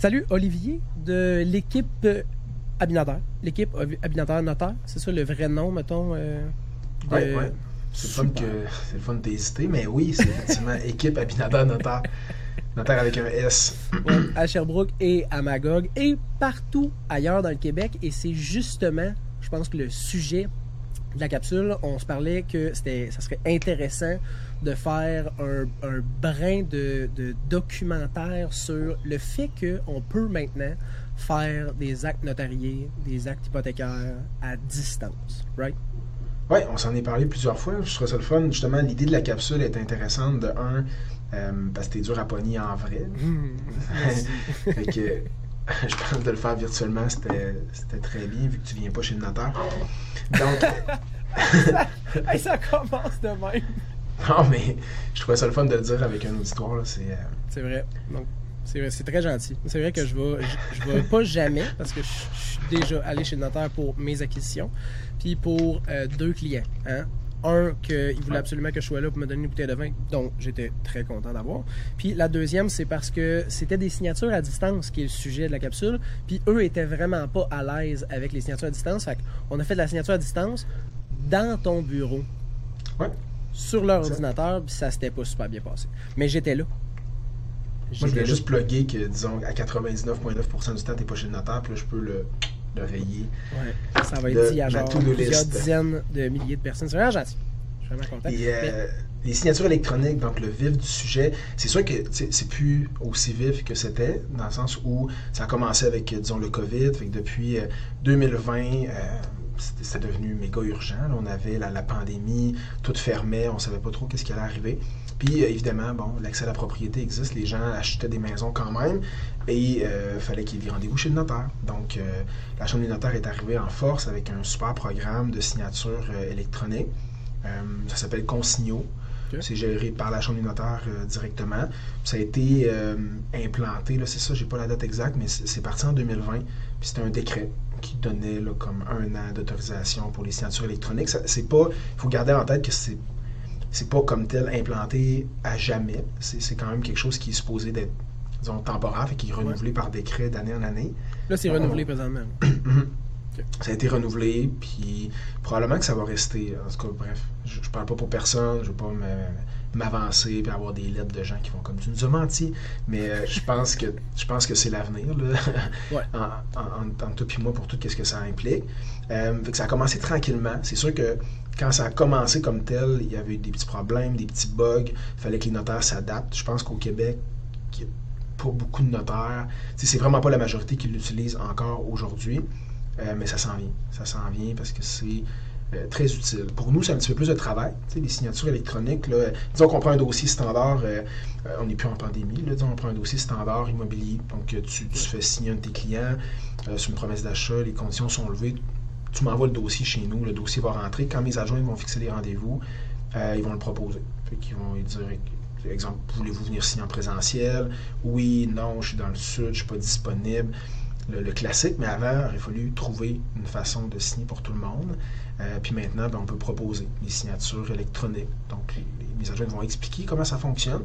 Salut Olivier de l'équipe Abinader. L'équipe Abinader Notaire, c'est ça le vrai nom, mettons? Euh, de... ouais, ouais. C'est le fun que c'est le fun d'hésiter, mais oui, c'est effectivement équipe Abinader Notaire. Notaire avec un S. à Sherbrooke et à Magog et partout ailleurs dans le Québec. Et c'est justement, je pense que le sujet de la capsule, on se parlait que c'était, ça serait intéressant de faire un, brin de, documentaire sur le fait qu'on peut maintenant faire des actes notariés, des actes hypothécaires à distance, right? Oui, on s'en est parlé plusieurs fois. Je trouve ça le fun. Justement, l'idée de la capsule est intéressante. De un, euh, parce que t'es dur à pogner en vrai. Mmh, fait que je pense de le faire virtuellement, c'était très bien, vu que tu viens pas chez le notaire. Donc. ça, commence de même. Non, mais je trouvais ça le fun de le dire avec un auditoire. C'est euh, vrai. Donc, c'est très gentil. C'est vrai que je vais, je, vais pas jamais, parce que je, suis déjà allé chez le notaire pour mes acquisitions, puis pour euh, deux clients. Hein? Un, qu'il voulait absolument que je sois là pour me donner une bouteille de vin, donc j'étais très content d'avoir. Puis la deuxième, c'est parce que c'était des signatures à distance qui est le sujet de la capsule, puis eux étaient vraiment pas à l'aise avec les signatures à distance. Fait on a fait de la signature à distance dans ton bureau. Sur leur ordinateur, puis ça s'était pas super bien passé. Mais j'étais là. Moi, je voulais juste plugger que, disons, à 99,9% du temps, t'es pas chez le notaire, puis là, je peux le de veiller. Ouais. Ça va être dit à genre plusieurs dizaines de milliers de personnes. C'est vraiment gentil. Je suis vraiment content. Et, euh, Les signatures électroniques, donc le vif du sujet, c'est sûr que c'est plus aussi vif que c'était, dans le sens où ça a commencé avec, disons, le COVID. Fait que depuis 2020, euh, c'était devenu méga urgent. on avait la, la, pandémie, tout fermait, on savait pas trop qu'est-ce qui allait arriver. Puis euh, évidemment, bon, l'accès à la propriété existe, les gens achetaient des maisons quand même, et il euh, fallait qu'il y ait des rendez-vous chez le notaire. Donc, euh, la Chambre des notaires est arrivée en force avec un super programme de signature électronique. ça s'appelle Consigno. C'est géré par la Chambre des notaires directement. Ça a été implanté, là, c'est ça, j'ai pas la date exacte, mais c'est parti en 2020. Puis c'était un décret qui donnait là, comme un an d'autorisation pour les signatures électroniques. C'est pas. Il faut garder en tête que c'est c'est pas comme tel implanté à jamais. C'est quand même quelque chose qui est supposé d'être, disons, temporaire et qui est renouvelé par décret d'année en année. Là, c'est renouvelé présentement. Ça a été renouvelé, puis probablement que ça va rester. En tout cas, bref, je, je parle pas pour personne, je veux pas m'avancer puis avoir des lettres de gens qui vont comme tu nous as menti, mais euh, je pense que je pense que c'est l'avenir ouais. en, en, toi et moi pour tout ce que ça implique. Euh, ça a commencé tranquillement. C'est sûr que quand ça a commencé comme tel, il y avait eu des petits problèmes, des petits bugs. Il fallait que les notaires s'adaptent. Je pense qu'au Québec, il n'y a pas beaucoup de notaires. C'est vraiment pas la majorité qui l'utilise encore aujourd'hui. Euh, mais ça s'en vient. Ça s'en vient parce que c'est euh, très utile. Pour nous, c'est un petit peu plus de travail. les signatures électroniques, là, disons qu'on prend un dossier standard, euh, on n'est plus en pandémie, là, disons on prend un dossier standard immobilier. Donc, tu, fais signer un de tes clients sur une promesse d'achat, les conditions sont levées, tu m'envoies le dossier chez nous, le dossier va rentrer. Quand mes adjoints vont fixer les rendez-vous, euh, ils vont le proposer. ils vont dire, exemple, voulez-vous venir signer en présentiel? Oui, non, je suis dans le sud, je ne suis pas disponible. Le, classique, mais avant, il a fallu trouver une façon de signer pour tout le monde. Euh, puis maintenant, ben, on peut proposer les signatures électroniques. Donc, mes adjoints vont expliquer comment ça fonctionne,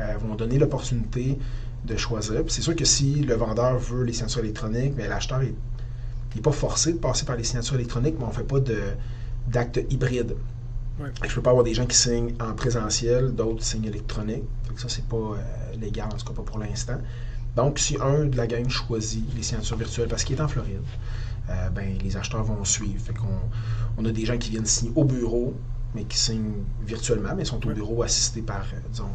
euh, vont donner l'opportunité de choisir. c'est sûr que si le vendeur veut les signatures électroniques, mais l'acheteur n'est pas forcé de passer par les signatures électroniques, mais on ne fait pas d'acte hybride. Je ne peux pas avoir des gens qui signent en présentiel, d'autres signent électronique. ça, c'est pas euh, légal, en tout cas pas pour l'instant. Donc, si un de la gang choisit les signatures virtuelles parce qu'il est en Floride, euh, ben, les acheteurs vont suivre. Fait on a des gens qui viennent signer au bureau, mais qui signent virtuellement, mais sont au bureau assistés par, euh, disons,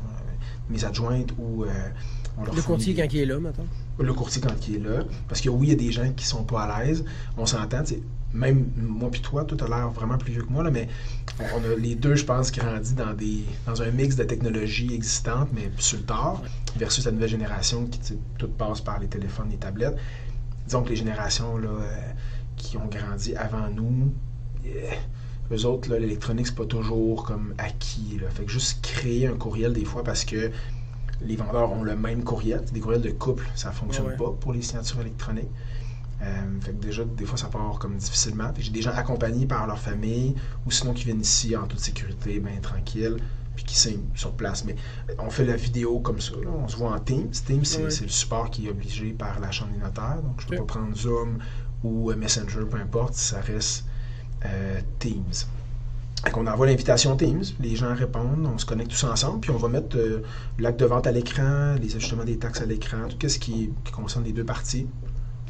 mes adjointes ou le courtier quand il est là, maintenant. Le courtier quand il est là. Parce que oui, il y a des gens qui sont pas à l'aise. On s'entend, même moi puis toi, tu as l'air vraiment plus vieux que moi, là, mais on a les deux, je pense, grandi dans des dans un mix de technologies existantes, mais sur le tard, versus la nouvelle génération qui tout passe par les téléphones, les tablettes. Disons que les générations là, euh, qui ont grandi avant nous, yeah, eux autres, l'électronique, c'est pas toujours comme acquis. Là. Fait que juste créer un courriel des fois parce que les vendeurs ont le même courriel. Des courriels de couple, ça ne fonctionne pas pour les signatures électroniques. Euh, fait que déjà, des fois, ça part comme difficilement. J'ai des gens accompagnés par leur famille ou sinon qui viennent ici en toute sécurité, bien tranquille. puis qui signe sur place. Mais on fait la vidéo comme ça, on se voit en Teams. Teams, c'est le support qui est obligé par la Chambre des notaires, donc je ne peux pas prendre Zoom ou Messenger, peu importe, ça reste Teams. Donc on envoie l'invitation Teams, les gens répondent, on se connecte tous ensemble, puis on va mettre l'acte de vente à l'écran, les ajustements des taxes à l'écran, tout ce qui, qui concerne les deux parties.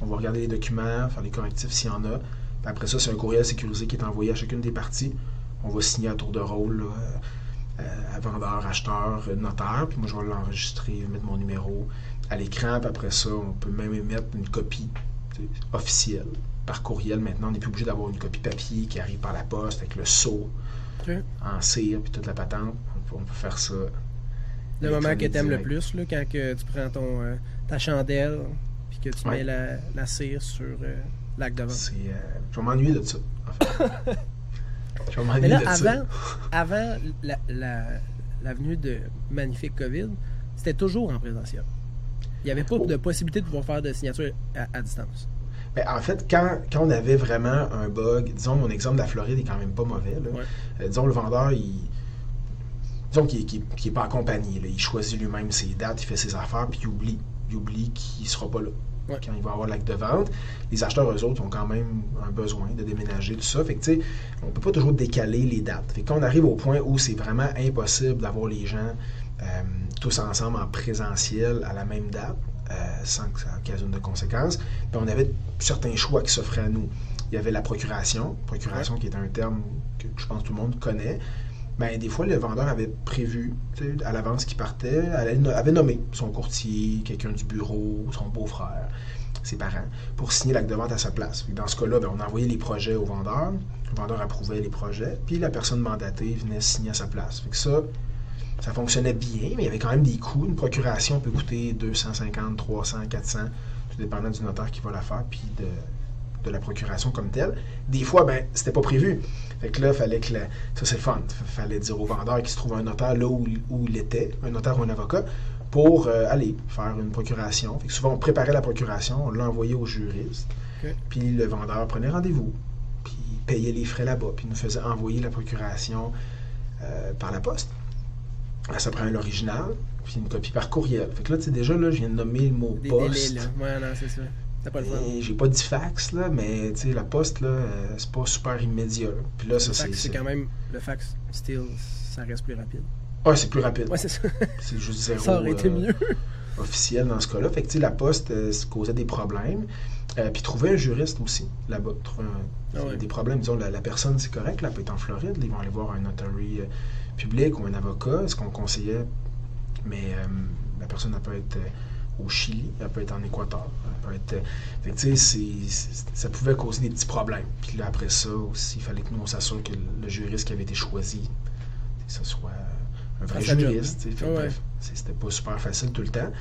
On va regarder les documents, faire les correctifs s'il y en a. après ça, c'est un courriel sécurisé qui est envoyé à chacune des parties. On va signer à tour de rôle, euh, à vendeur, acheteur, notaire. Puis moi, je vais l'enregistrer, mettre mon numéro à l'écran. Puis après ça, on peut même émettre une copie officielle par courriel. Maintenant, on n'est plus obligé d'avoir une copie papier qui arrive par la poste avec le sceau en cire puis toute la patente. On peut, faire ça. Le moment que tu aimes le plus, là, quand que tu prends ton, euh, ta chandelle, que tu mets la, cire sur euh, l'acte de vente. Euh, je vais m'ennuyer de ça, je vais m'ennuyer de avant, ça. Avant la, venue de Magnifique COVID, c'était toujours en présentiel. Il n'y avait pas oh. de possibilité de pouvoir faire de signature à, distance. Ben, en fait, quand, on avait vraiment un bug, disons, mon exemple de la Floride est quand même pas mauvais. Euh, disons, le vendeur, il, disons qu'il n'est pas accompagné. Il choisit lui-même ses dates, il fait ses affaires, puis il oublie. Il oublie qu'il ne sera pas là quand il va avoir l'acte de vente. Les acheteurs, eux autres, ont quand même un besoin de déménager, tout ça. Fait que, tu sais, on peut pas toujours décaler les dates. Fait que quand on arrive au point où c'est vraiment impossible d'avoir les gens euh, tous ensemble en présentiel à la même date, euh, sans que ça occasionne de conséquences, puis on avait certains choix qui s'offraient à nous. Il y avait la procuration, procuration qui est un terme que je pense que tout le monde connaît. Ben, des fois, le vendeur avait prévu à l'avance qu'il partait, avait nommé son courtier, quelqu'un du bureau, son beau-frère, ses parents, pour signer l'acte de vente à sa place. Dans ce cas-là, ben, on envoyait les projets au vendeur, le vendeur approuvait les projets, puis la personne mandatée venait signer à sa place. Fait que ça, ça fonctionnait bien, mais il y avait quand même des coûts. Une procuration peut coûter 250, 300, 400, tout dépendant du notaire qui va la faire, puis de, de la procuration comme telle. Des fois, ben, c'était pas prévu. Fait que là, fallait que ça c'est fun. Fallait dire au vendeur qu'il se trouve un notaire là où, il était, un notaire ou un avocat, pour euh, aller faire une procuration. Fait que souvent, on préparait la procuration, on l'envoyait au juriste, puis le vendeur prenait rendez-vous, puis payait les frais là-bas, puis nous faisait envoyer la procuration euh, par la poste. Là, ça prend l'original, puis une copie par courriel. Fait que là, tu sais, déjà, là, je viens de nommer le mot poste. là. Ouais, non, c'est ça. J'ai pas dit fax, là, mais la poste, là, euh, c'est pas super immédiat. Puis là, ça, c'est. c'est quand même. Le fax, still, ça reste plus rapide. Ouais, c'est plus rapide. Ouais, c'est ça. C'est juste zéro. Ça aurait été mieux. Euh, officiel dans ce cas-là. Fait que, la poste euh, causait des problèmes. puis trouver un juriste aussi, là-bas. Trouver ah des problèmes. Disons, la, personne, c'est correct, là, elle peut être en Floride. Ils vont aller voir un notary public ou un avocat, ce qu'on conseillait. Mais la personne, elle peut être au Chili, elle peut être en Équateur, elle peut être. Fait que, ça pouvait causer des petits problèmes. Puis là, après ça aussi, il fallait que nous, on s'assure que le juriste qui avait été choisi, ce soit un vrai juriste. Bref, c'était pas super facile tout le temps.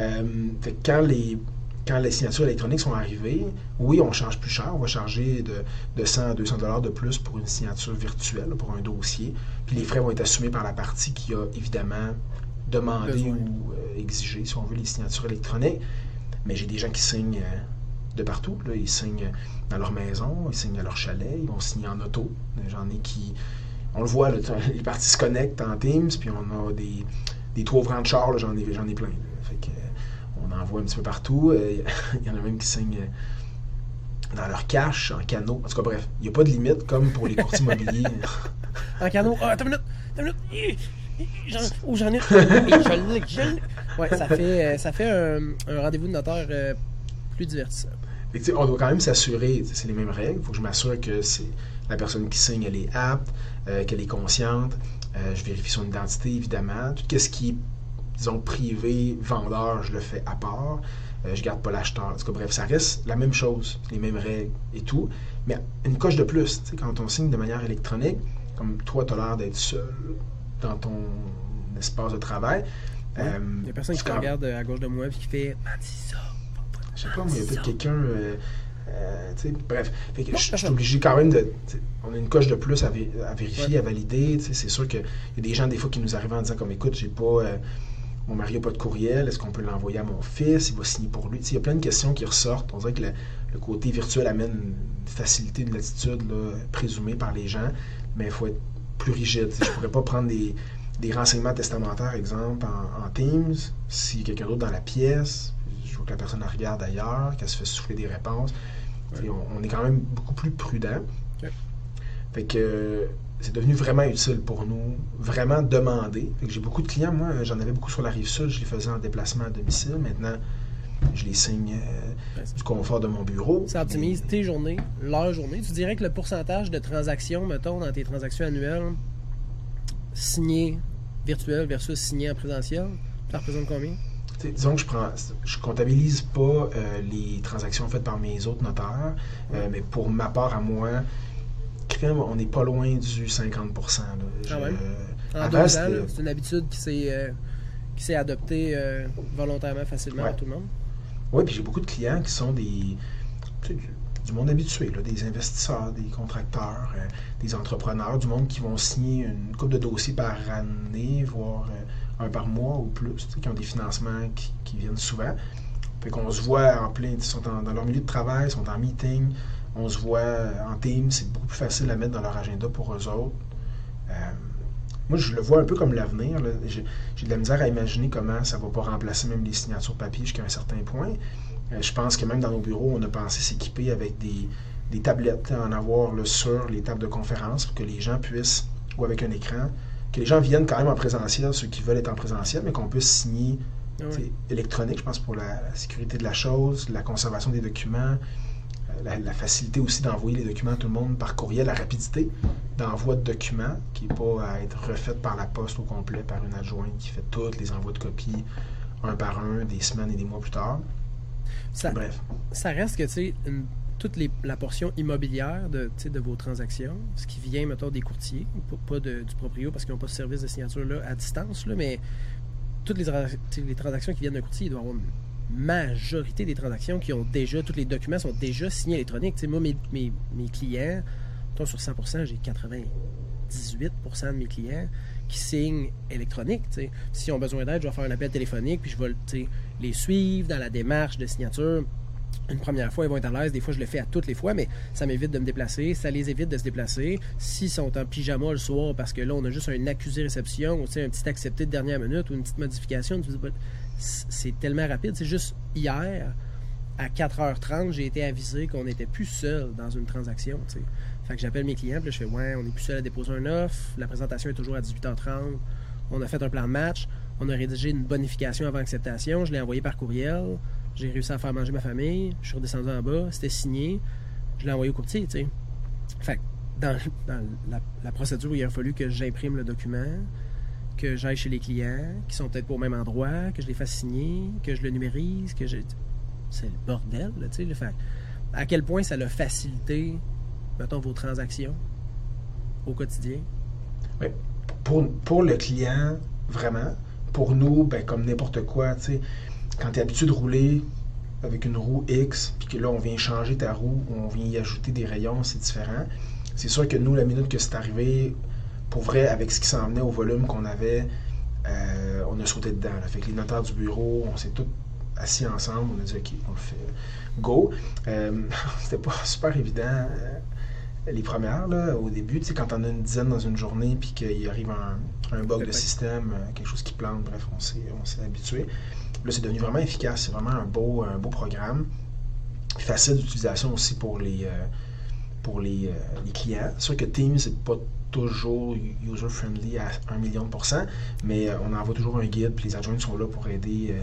Euh, fait que quand les, quand les signatures électroniques sont arrivées, oui, on charge plus cher. On va charger de, de 100 à 200 dollars de plus pour une signature virtuelle, pour un dossier. Puis les frais vont être assumés par la partie qui a évidemment demander ou euh, exiger, si on veut, les signatures électroniques. Mais j'ai des gens qui signent euh, de partout. Là. Ils signent dans leur maison, ils signent à leur chalet, ils vont signer en auto. J'en ai qui. On le voit, les parties se connectent en Teams, puis on a des, des toits ouvrants de char, j'en ai, ai plein. Fait que, euh, on en voit un petit peu partout. Il y en a même qui signent dans leur cache, en canot. En tout cas, bref, il n'y a pas de limite comme pour les courtiers immobiliers. en canot, ah, une minute, minute. Ou j'en ai. ouais, ça fait, euh, ça fait un, rendez-vous de notaire euh, plus divertissant. on doit quand même s'assurer, c'est les mêmes règles. Il faut que je m'assure que c'est la personne qui signe, elle est apte, euh, qu'elle est consciente. je vérifie son identité, évidemment. Tout ce qui est, disons, privé, vendeur, je le fais à part. je garde pas l'acheteur. bref, ça reste la même chose, les mêmes règles et tout. Mais une coche de plus, quand on signe de manière électronique, comme toi, tu as l'air d'être seul dans ton espace de travail. Euh, il y a personne qui te regarde à gauche de moi et qui fait Man, c'est ça. Je sais pas, mais il y a peut-être quelqu'un. Euh, euh, bref, je, suis obligé quand même de. On a une coche de plus à, vérifier, à valider. C'est sûr qu'il y a des gens, des fois, qui nous arrivent en disant comme écoute, j'ai pas. mon mari n'a pas de courriel, est-ce qu'on peut l'envoyer à mon fils? Il va signer pour lui. Il y a plein de questions qui ressortent. On dirait que le, côté virtuel amène une facilité, une latitude présumée par les gens, mais il faut être plus rigide. Je pourrais pas prendre des, des renseignements testamentaires, exemple, en, Teams, si quelqu'un d'autre dans la pièce, je vois que la personne regarde ailleurs, qu'elle se fait souffler des réponses, on, est quand même beaucoup plus prudent. Fait que c'est devenu vraiment utile pour nous, vraiment demandé. J'ai beaucoup de clients, moi, j'en avais beaucoup sur la rive sud, je les faisais en déplacement à domicile. Maintenant, je les signe euh, du confort de mon bureau. Ça optimise tes journées, leur journée. Tu dirais que le pourcentage de transactions, mettons, dans tes transactions annuelles, signées virtuelles versus signées en présentiel, ça représente combien? disons que je prends, je comptabilise pas euh, les transactions faites par mes autres notaires, euh, mais pour ma part à moi, on n'est pas loin du 50% ah en c'est une habitude qui s'est euh, qui s'est adoptée euh, volontairement facilement à tout le monde. Oui, puis j'ai beaucoup de clients qui sont des du, monde habitué, des investisseurs, des contracteurs, euh, des entrepreneurs, du monde qui vont signer une coupe de dossiers par année, voire un par mois ou plus, qui ont des financements qui, viennent souvent. Puis qu'on se voit en plein, ils sont dans leur milieu de travail, ils sont en meeting, on se voit euh, en team, c'est beaucoup plus facile à mettre dans leur agenda pour eux autres. Euh, moi, je le vois un peu comme l'avenir. J'ai de la misère à imaginer comment ça ne va pas remplacer même les signatures papier jusqu'à un certain point. Euh, je pense que même dans nos bureaux, on a pensé s'équiper avec des, tablettes, en avoir le sur les tables de conférence pour que les gens puissent, ou avec un écran, que les gens viennent quand même en présentiel, ceux qui veulent être en présentiel, mais qu'on puisse signer ah électronique, je pense, pour la, sécurité de la chose, la conservation des documents, la, facilité aussi d'envoyer les documents à tout le monde par courriel, la rapidité d'envoi de documents qui n'est pas à être refaite par la poste au complet par une adjointe qui fait tous les envois de copies un par un, des semaines et des mois plus tard. Ça, Bref. Ça reste que, tu sais, toute la portion immobilière de, de vos transactions, ce qui vient, mettons, des courtiers, pas, de, du proprio parce qu'ils n'ont pas de service de signature là, à distance, là, mais toutes les, les transactions qui viennent d'un courtier, il doit avoir majorité des transactions qui ont déjà, tous les documents sont déjà signés électroniques. moi, mes, mes, mes clients, sur 100%, j'ai 98% de mes clients qui signent électronique. S'ils ont besoin d'aide, je vais faire un appel téléphonique, puis je vais les suivre dans la démarche de signature. Une première fois, ils vont être à l'aise. Des fois, je le fais à toutes les fois, mais ça m'évite de me déplacer. Ça les évite de se déplacer. S'ils sont en pyjama le soir, parce que là, on a juste un accusé réception, ou un petit accepté de dernière minute, ou une petite modification, c'est tellement rapide. C'est juste hier, à 4h30, j'ai été avisé qu'on n'était plus seul dans une transaction. Fait que j'appelle mes clients, puis je fais Ouais, on n'est plus seul à déposer un offre, la présentation est toujours à 18h30, on a fait un plan de match, on a rédigé une bonification avant acceptation, je l'ai envoyé par courriel, j'ai réussi à faire manger ma famille, je suis redescendu en bas, c'était signé, je l'ai envoyé au courtier. sais. Fait que dans, la, procédure, il a fallu que j'imprime le document, que j'aille chez les clients, qui sont peut-être pas au même endroit, que je les fasse signer, que je le numérise, que je. C'est le bordel, tu sais. À quel point ça l'a facilité, mettons, vos transactions au quotidien? Oui. Pour, pour le client, vraiment. Pour nous, ben, comme n'importe quoi, tu sais, quand tu es habitué de rouler avec une roue X, puis que là, on vient changer ta roue, on vient y ajouter des rayons, c'est différent. C'est sûr que nous, la minute que c'est arrivé, pour vrai, avec ce qui s'en venait au volume qu'on avait, euh, on a sauté dedans. Fait que les notaires du bureau, on s'est tous assis ensemble, on a dit OK, on fait go. Euh, c'était pas super évident euh, les premières, là, au début, tu sais, quand on a une dizaine dans une journée, puis qu'il arrive un, bug de système, quelque chose qui plante, bref, on s'est, on s'est habitué. Là, c'est devenu vraiment efficace, c'est vraiment un beau, un beau programme. Facile d'utilisation aussi pour les, pour les, les clients. C'est sûr que Teams, c'est pas toujours user-friendly à un million de pourcents, mais euh, on envoie toujours un guide, puis les adjoints sont là pour aider euh,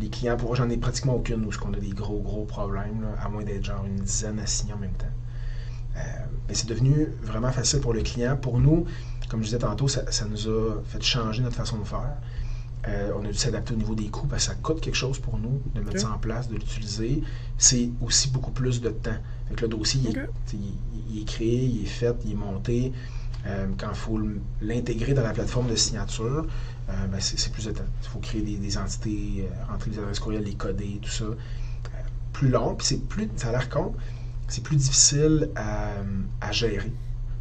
les clients. Pour j'en ai pratiquement aucune où on a des gros, gros problèmes, à moins d'être genre une dizaine à signer en même temps. Euh, mais c'est devenu vraiment facile pour le client. Pour nous, comme je disais tantôt, ça, nous a fait changer notre façon de faire. on a dû s'adapter au niveau des coûts parce que ça coûte quelque chose pour nous de mettre ça en place, de l'utiliser. C'est aussi beaucoup plus de temps. Avec le dossier, il, est créé, il est fait, il est monté. Euh, quand il faut l'intégrer dans la plateforme de signature, euh, ben, c'est plus de temps. Il faut créer des, entités, euh, rentrer les adresses courriel, les coder, tout ça. plus long, puis c'est plus, ça a l'air con, c'est plus difficile à, gérer.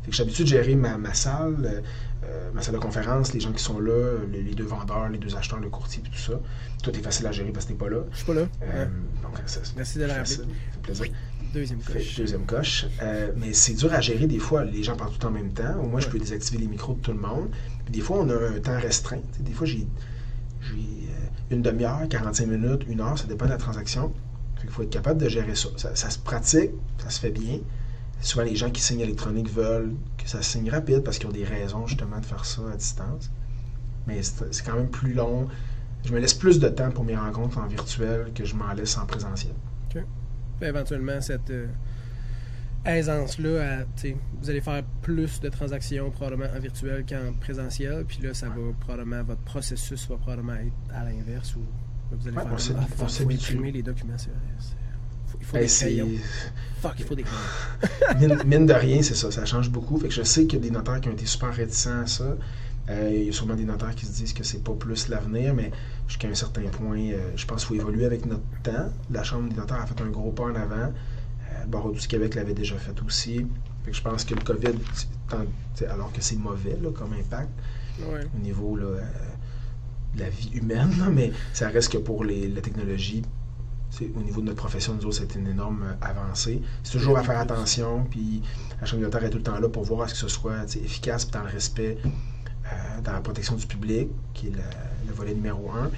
Fait que j'ai l'habitude de gérer ma, salle, ma salle de conférence, les gens qui sont là, les, deux vendeurs, les deux acheteurs, le courtier, tout ça. Tout est facile à gérer parce que t'es pas là. Je suis pas là. Merci de la Ça fait plaisir. Deuxième coche. Deuxième coche. Euh, mais c'est dur à gérer des fois. Les gens parlent tout en même temps. Au moins, je peux désactiver les micros de tout le monde. Puis des fois, on a un temps restreint. des fois, j'ai une demi-heure, 45 minutes, une heure, ça dépend de la transaction. Il faut être capable de gérer ça. ça. se pratique, ça se fait bien. Souvent, les gens qui signent électronique veulent que ça signe rapide parce qu'ils ont des raisons justement de faire ça à distance. Mais c'est quand même plus long. Je me laisse plus de temps pour mes rencontres en virtuel que je m'en laisse en présentiel. OK. éventuellement, cette euh, aisance-là, vous allez faire plus de transactions probablement en virtuel qu'en présentiel. Puis là, ça va probablement, votre processus va probablement être à l'inverse ou vous allez faire on imprimer les documents. C'est il faut des crayons. Fuck, il faut des crayons. mine, de rien, c'est ça. Ça change beaucoup. Fait que je sais qu'il y a des notaires qui ont été super réticents à ça. Euh, il y a sûrement des notaires qui se disent que c'est pas plus l'avenir, mais jusqu'à un certain point, euh, je pense qu'il faut évoluer avec notre temps. La Chambre des notaires a fait un gros pas en avant. Euh, Barreau du Québec l'avait déjà fait aussi. Fait que je pense que le COVID, alors que c'est mauvais comme impact au niveau de la vie humaine, mais ça reste que pour les, la technologie, au niveau de notre profession, nous autres, c'est une énorme avancée. C'est toujours à faire attention, puis la Chambre notaires est tout le temps là pour voir à ce que ce soit efficace dans le respect euh, dans la protection du public, qui est le, volet numéro un.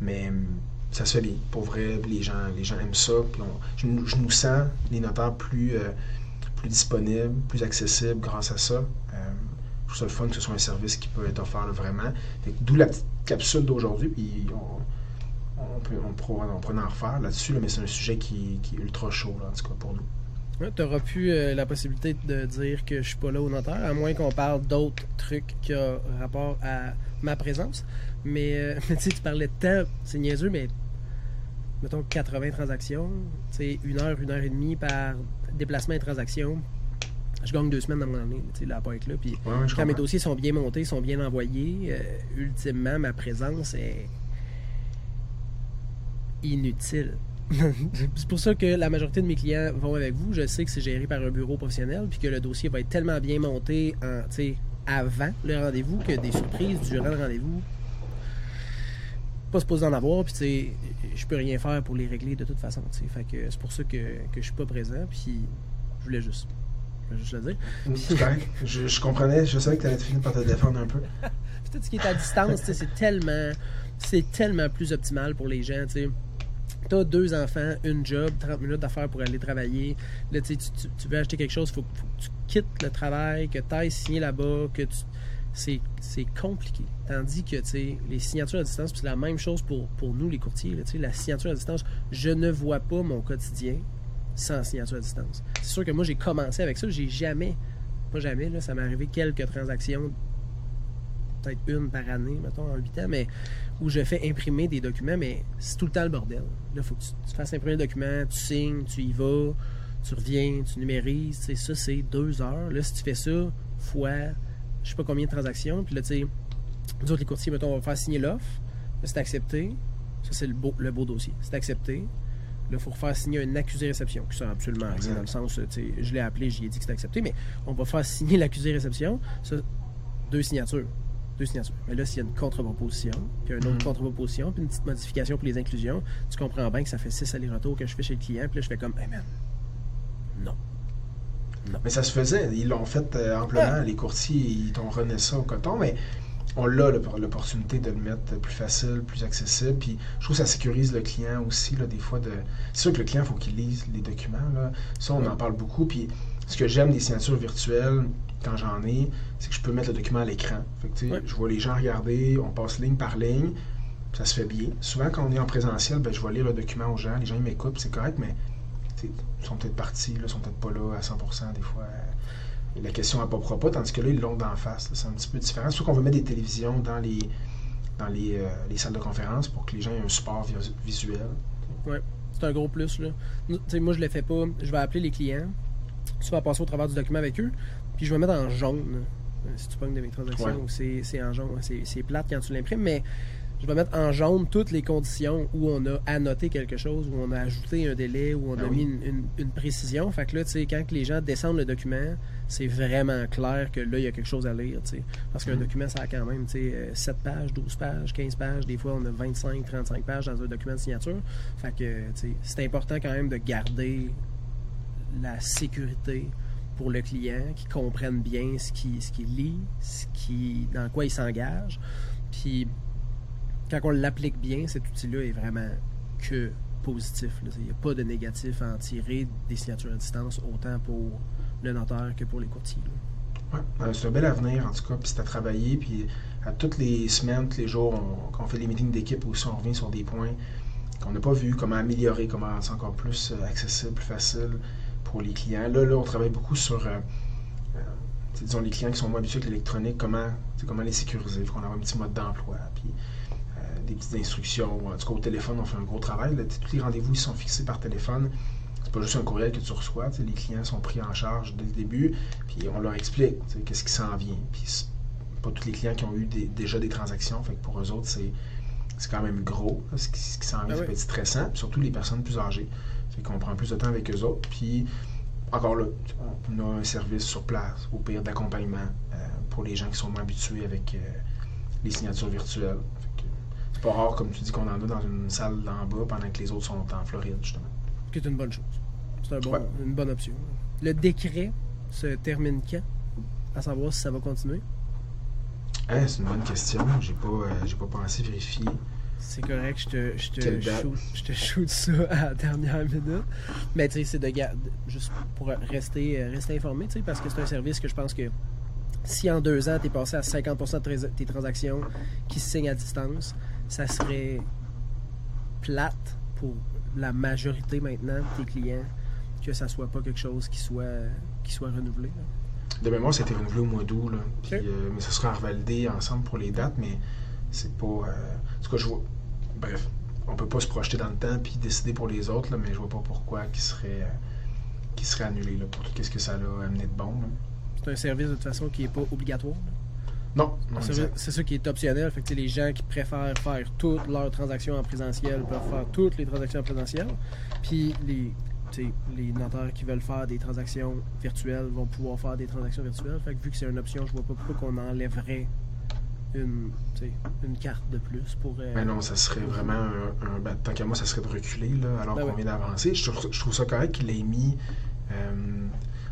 Mais hum, ça se fait. Pour vrai, les gens, les gens aiment ça. je, nous sens, les notaires, plus, euh, plus disponibles, plus accessibles grâce à ça. Trouve ça le fun que ce soit un service qui peut être offert vraiment. D'où la petite capsule d'aujourd'hui. Puis on, peut, on, en refaire là-dessus, mais c'est un sujet qui, est ultra chaud, en tout cas pour nous tu n'auras plus euh, la possibilité de dire que je suis pas là au notaire, à moins qu'on parle d'autres trucs qui ont rapport à ma présence. Mais, euh, tu parlais de temps, c'est niaiseux, mais mettons 80 transactions, une heure, une heure et demie par déplacement et transaction. Je gagne deux semaines dans mon année, tu sais, là, pas être là. Puis quand mes dossiers sont bien montés, sont bien envoyés, euh, ultimement, ma présence est inutile. c'est pour ça que la majorité de mes clients vont avec vous. Je sais que c'est géré par un bureau professionnel, puis que le dossier va être tellement bien monté en, avant le rendez-vous que des surprises durant le rendez-vous, pas supposé en avoir, puis je peux rien faire pour les régler de toute façon. Fait que c'est pour ça que, que je suis pas présent, puis je voulais juste, juste le dire. je, je, comprenais, je savais que tu allais finir par te défendre un peu. tout ce qui est à distance, c'est tellement, c'est tellement plus optimal pour les gens. sais tu as deux enfants, une job, 30 minutes d'affaires pour aller travailler. Là, tu, tu, veux acheter quelque chose, il faut, que tu quittes le travail, que tu ailles signer là-bas, que tu. C'est, compliqué. Tandis que les signatures à distance, c'est la même chose pour, pour nous, les courtiers. Là, la signature à distance, je ne vois pas mon quotidien sans signature à distance. C'est sûr que moi, j'ai commencé avec ça. J'ai jamais, pas jamais, là, ça m'est arrivé quelques transactions, peut-être une par année, mettons, en 8 ans, mais où je fais imprimer des documents, mais c'est tout le temps le bordel. Là, faut que tu, fasses imprimer un document, tu signes, tu y vas, tu reviens, tu numérises. Ça, c'est deux heures. Là, si tu fais ça, fois je sais pas combien de transactions, puis là, tu sais, nous autres, les courtiers, mettons, on va faire signer l'offre. C'est accepté. Ça, c'est le beau, le beau dossier. C'est accepté. Là, il faut faire signer un accusé-réception, qui sert absolument rien dans le sens, sais, je l'ai appelé, j'y ai dit que c'était accepté, mais on va faire signer l'accusé-réception. Deux signatures deux signatures. Mais là, s'il y a une contre-proposition, puis une autre mhm. contre-proposition, puis une petite modification pour les inclusions, tu comprends bien que ça fait six allers-retours que je fais chez le client, puis là, je fais comme, hey man, non. non. Mais ça se faisait. Ils l'ont fait euh, amplement. Les courtiers, ils t'ont rené ça au coton, mais on a l'opportunité de le mettre plus facile, plus accessible. Puis je trouve que ça sécurise le client aussi, là, des fois. de C'est sûr que le client, il faut qu'il lise les documents. Là. Ça, on en parle beaucoup. Puis ce que j'aime des signatures virtuelles, quand j'en ai, c'est que je peux mettre le document à l'écran. Je vois les gens regarder, on passe ligne par ligne, ça se fait bien. Souvent, quand on est en présentiel, ben, je vais lire le document aux gens, les gens m'écoutent, c'est correct, mais ils sont peut-être partis, ils sont peut-être pas là à 100% des fois. La question n'apportera pas, tandis que là, ils l'ont d'en face. C'est un petit peu différent. Surtout qu'on veut mettre des télévisions dans les, dans les, euh, les, salles de conférence pour que les gens aient un support visuel. Oui, c'est un gros plus. Là. moi, je ne le fais pas. Je vais appeler les clients. Tu vas passer au travers du document avec eux. Puis je vais mettre en jaune. Euh, si tu pognes de mes transactions, c'est en jaune. C'est plate quand tu l'imprimes, mais je vais mettre en jaune toutes les conditions où on a annoté quelque chose, où on a ajouté un délai, où on a ah mis une, précision. Fait que là, tu sais, quand les gens descendent le document, c'est vraiment clair que là, il y a quelque chose à lire, tu sais. Parce qu'un mm. document, ça a quand même, tu sais, 7 euh, pages, 12 pages, 15 pages. Des fois, on a 25, 35 pages dans un document de signature. Fait que, c'est important quand même de garder la sécurité pour le client, qu'il comprenne bien ce qu'il ce lit, ce qui, dans quoi il s'engage. Puis quand on l'applique bien, cet outil-là est vraiment que positif. là. Il n'y a pas de négatif à en tirer des signatures à distance, autant pour le notaire que pour les courtiers. euh, c'est un bel avenir en tout cas, puis c'est à travailler, puis à toutes les semaines, tous les jours, on, quand on fait les meetings d'équipe aussi, on revient sur des points qu'on n'a pas vus, comment améliorer, comment rendre encore plus euh, accessible, plus facile pour les clients. Là, là, on travaille beaucoup sur, euh, disons, les clients qui sont moins habitués avec l'électronique, comment, comment les sécuriser, il faut qu'on ait un petit mode d'emploi, puis des petites instructions. En tout cas, au téléphone, on fait un gros travail. Tous les rendez-vous ils sont fixés par téléphone. C'est pas juste un courriel que tu reçois. Les clients sont pris en charge dès le début, puis on leur explique qu'est-ce qui s'en vient. Puis pas tous les clients qui ont eu des- déjà des transactions, fait que pour eux autres, c'est c'est quand même gros. là, ce qui, s'en vient, Ah ça oui. peut être stressant, puis surtout les personnes plus âgées. Fait qu'on prend plus de temps avec eux autres, puis encore là, on a un service sur place, au pire d'accompagnement euh, pour les gens qui sont moins habitués avec euh, les signatures virtuelles. Fait que C'est pas rare, comme tu dis, qu'on en a dans une salle d'en bas pendant que les autres sont en Floride, justement. Qui est une bonne chose. C'est un bon- Ouais. une bonne option. Le décret se termine quand? À savoir si ça va continuer? Hein, c'est une bonne question. J'ai pas, euh, j'ai pas pensé vérifier. C'est correct, je te, je, te shoot, je te shoot ça à la dernière minute. Mais tu sais, c'est de garder, juste pour rester, euh, rester informé, tu sais, parce que c'est un service que je pense que si en deux ans, tu es passé à 50% de tes transactions qui se signent à distance, ça serait plate pour la majorité maintenant de tes clients que ça soit pas quelque chose qui soit, qui soit renouvelé. là? De mémoire, ça a été renouvelé au mois d'août, euh, mais ça sera revalidé ensemble pour les dates, mais c'est pas. euh, En tout cas, je vois. Bref, on peut pas se projeter dans le temps puis décider pour les autres, là, mais je vois pas pourquoi qui serait, euh, qui serait annulé là, pour tout ce que ça a amené de bon. C'est un service de toute façon qui n'est pas obligatoire. là. Non, non, C'est exact. c'est ça qui est optionnel. Fait que les gens qui préfèrent faire toutes leurs transactions en présentiel peuvent faire toutes les transactions en présentiel. Puis les, notaires qui veulent faire des transactions virtuelles vont pouvoir faire des transactions virtuelles. Fait que vu que c'est une option, je vois pas pourquoi qu'on enlèverait une, carte de plus pour. euh, Mais non, ça serait vraiment un. un ben, tant qu'à moi, ça serait de reculer, là, alors Ben qu'on ouais. vient d'avancer. Je, trouve- je trouve ça correct qu'il l'ait mis. euh,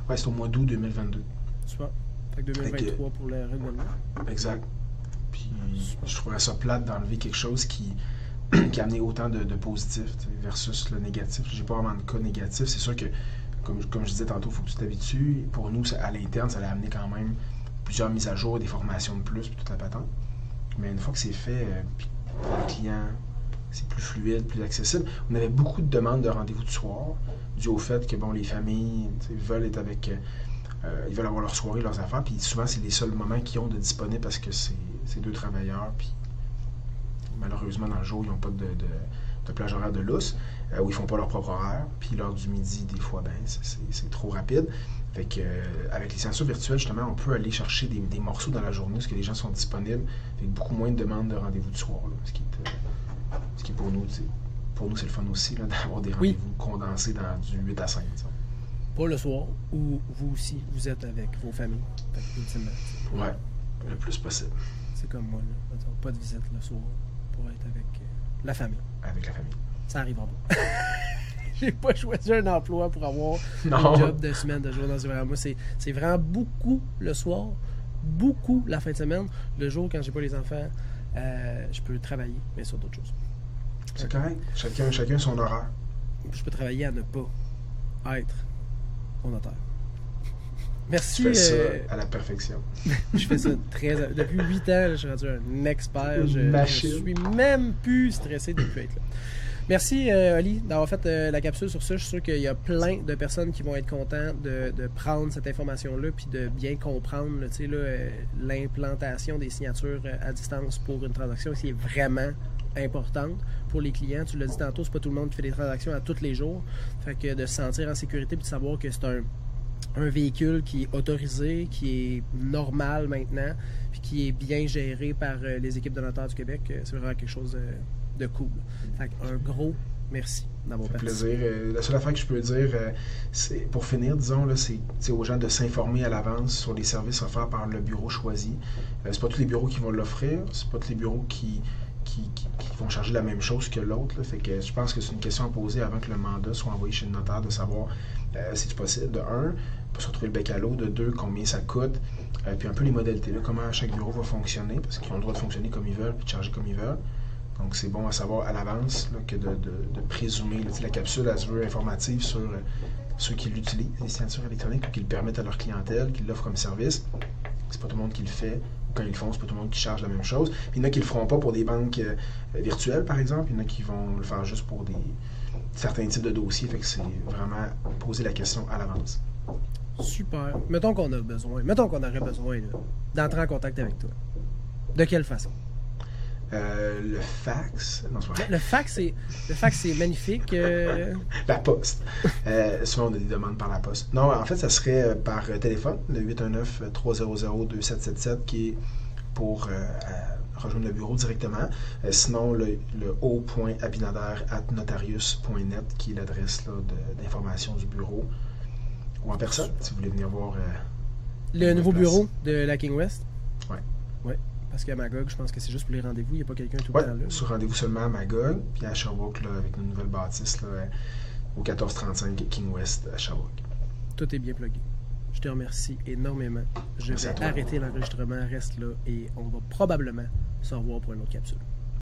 ouais, c'est au mois d'août 2022. Super. Fait que 2023 pour le renouvellement. Exact. Puis je trouverais ça plate d'enlever quelque chose qui, qui a amené autant de, de sais, versus le négatif. J'ai pas vraiment de cas négatifs. C'est sûr que, comme, comme je disais tantôt, il faut que tu t'habitues. Pour nous, ça- à l'interne, ça allait amener quand même plusieurs mises à jour, des formations de plus, puis toute la patente. Mais une fois que c'est fait, euh, puis pour le client, c'est plus fluide, plus accessible. On avait beaucoup de demandes de rendez-vous de soir, dû au fait que bon, les familles veulent être avec. Euh, ils veulent avoir leur soirée, leurs affaires, puis souvent, c'est les seuls moments qu'ils ont de disponible parce que c'est deux travailleurs, puis malheureusement, dans le jour, ils n'ont pas de, de, de plage horaire de lousse, euh, où ils font pas leur propre horaire, puis l'heure du midi, des fois, ben, c'est- trop rapide. Fait que, euh, avec les censures virtuelles, justement, on peut aller chercher des, des morceaux dans la journée, parce que les gens sont disponibles, avec beaucoup moins de demandes de rendez-vous du soir, là, ce, qui est, euh, ce qui est pour nous, pour nous, c'est le fun aussi, d'avoir des Oui. rendez-vous condensés dans du 8 à 5. tu sais. Pas le soir, où vous aussi, vous êtes avec vos familles. Fait que, ultimement, Ouais, le plus possible, C'est comme moi, là. Pas de visite le soir pour être avec euh, la famille. avec la famille. Ça arrivera pas. J'ai pas choisi un emploi pour avoir un job de semaine, de jour dans ce Moi, c'est c'est vraiment beaucoup le soir, beaucoup la fin de semaine. Le jour, quand j'ai pas les enfants, euh, je peux travailler, mais sur d'autres choses. C'est correct. Chacun, chacun son horaire. Je peux travailler à ne pas être notaire. Merci. Tu fais ça euh, à la perfection. je fais ça très. Depuis 8 ans, je suis rendu un expert. Je, je suis même plus stressé depuis être là. Merci, euh, Oli, d'avoir fait euh, la capsule sur ça. Je suis sûr qu'il y a plein de personnes qui vont être contents de, de prendre cette information-là puis de bien comprendre euh, l'implantation des signatures à distance pour une transaction qui est vraiment importante pour les clients. Tu l'as dit tantôt, c'est pas tout le monde qui fait des transactions à tous les jours. Fait que de se sentir en sécurité puis de savoir que c'est un, un véhicule qui est autorisé, qui est normal maintenant, puis qui est bien géré par euh, les équipes de notaires du Québec, euh, c'est vraiment quelque chose de, de cool. Fait que un gros merci d'avoir participé. plaisir. Euh, la seule affaire que je peux dire, euh, c'est pour finir, disons, c'est aux gens de s'informer à l'avance sur les services offerts par le bureau choisi. Euh, c'est pas tous les bureaux qui vont l'offrir, c'est pas tous les bureaux qui, qui, vont charger la même chose que l'autre. Fait que je pense que c'est une question à poser avant que le mandat soit envoyé chez le notaire de savoir euh, si c'est possible, de un, pour se retrouver le bec à l'eau, de deux, combien ça coûte, euh, puis un peu les modalités, comment chaque bureau va fonctionner, parce qu'ils ont le droit de fonctionner comme ils veulent, puis de charger comme ils veulent. Donc c'est bon à savoir à l'avance que de, présumer. la capsule, elle se veut informative sur euh, ceux qui l'utilisent, les signatures électroniques, qui le permettent à leur clientèle, qui l'offrent comme service. C'est pas tout le monde qui le fait. Quand ils le font, c'est pas tout le monde qui charge la même chose. Puis il y en a qui le feront pas pour des banques euh, virtuelles, par exemple. Il y en a qui vont le faire juste pour des certains types de dossiers. Fait que c'est vraiment poser la question à l'avance. Super. Mettons qu'on a besoin, mettons qu'on aurait besoin d'entrer en contact avec toi. De quelle façon? Euh, le fax, non. Le fax, c'est, le fax, c'est magnifique. euh, La poste. Euh, souvent, on a des demandes par la poste. Non, en fait, ça serait par téléphone, le 819-300-2777, qui est pour rejoindre le bureau directement. Sinon, le, le o.abinader.notarius.net, qui est l'adresse d'information du bureau. Ou en personne, si vous voulez venir voir. le nouveau place. bureau de la King West? Parce qu'à Magog, je pense que c'est juste pour les rendez-vous. Il n'y a pas quelqu'un tout Ouais, le temps là. sur rendez-vous seulement à Magog, puis à Sherbrooke, là, avec une nouvelle bâtisse, là, au 1435 King West à Sherbrooke. Tout est bien plugué. Je te remercie énormément. Je Merci vais arrêter l'enregistrement. Reste là et on va probablement se revoir pour une autre capsule.